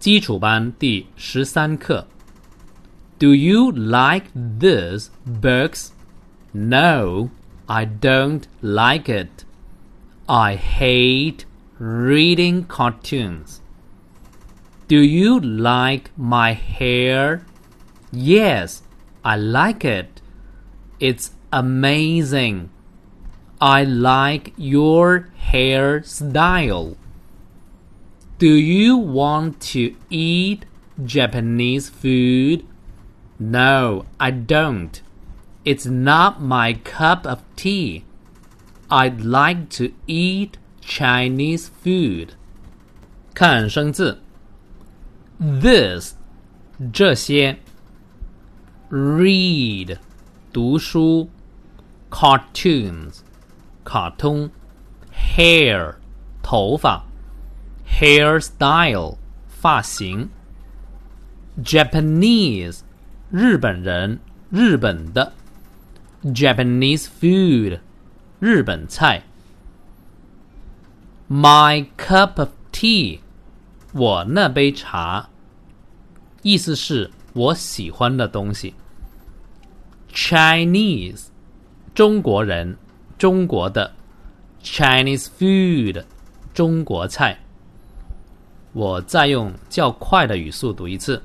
基础班第十三课。Do you like these books? No, I don't like it. I hate reading cartoons. Do you like my hair? Yes, I like it. It's amazing. I like your hairstyle. Do you want to eat Japanese food? No, I don't. It's not my cup of tea. I'd like to eat Chinese food. 看生字，this 这些，read 读书，cartoons 卡通，hair 头发 ，hairstyle 发型，Japanese 日本人，日本的，Japanese food 日本菜，My cup of tea 我那杯茶，意思是我喜欢的东西。Chinese 中国人，中国的 Chinese food 中国菜。 我再用较快的语速读一次。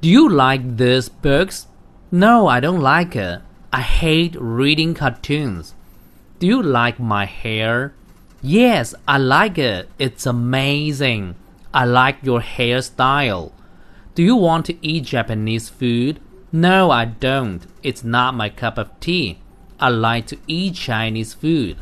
Do you like these books? No, I don't like it. I hate reading cartoons. Do you like my hair? Yes, I like it. It's amazing. I like your hairstyle. Do you want to eat Japanese food? No, I don't. It's not my cup of tea. I like to eat Chinese food.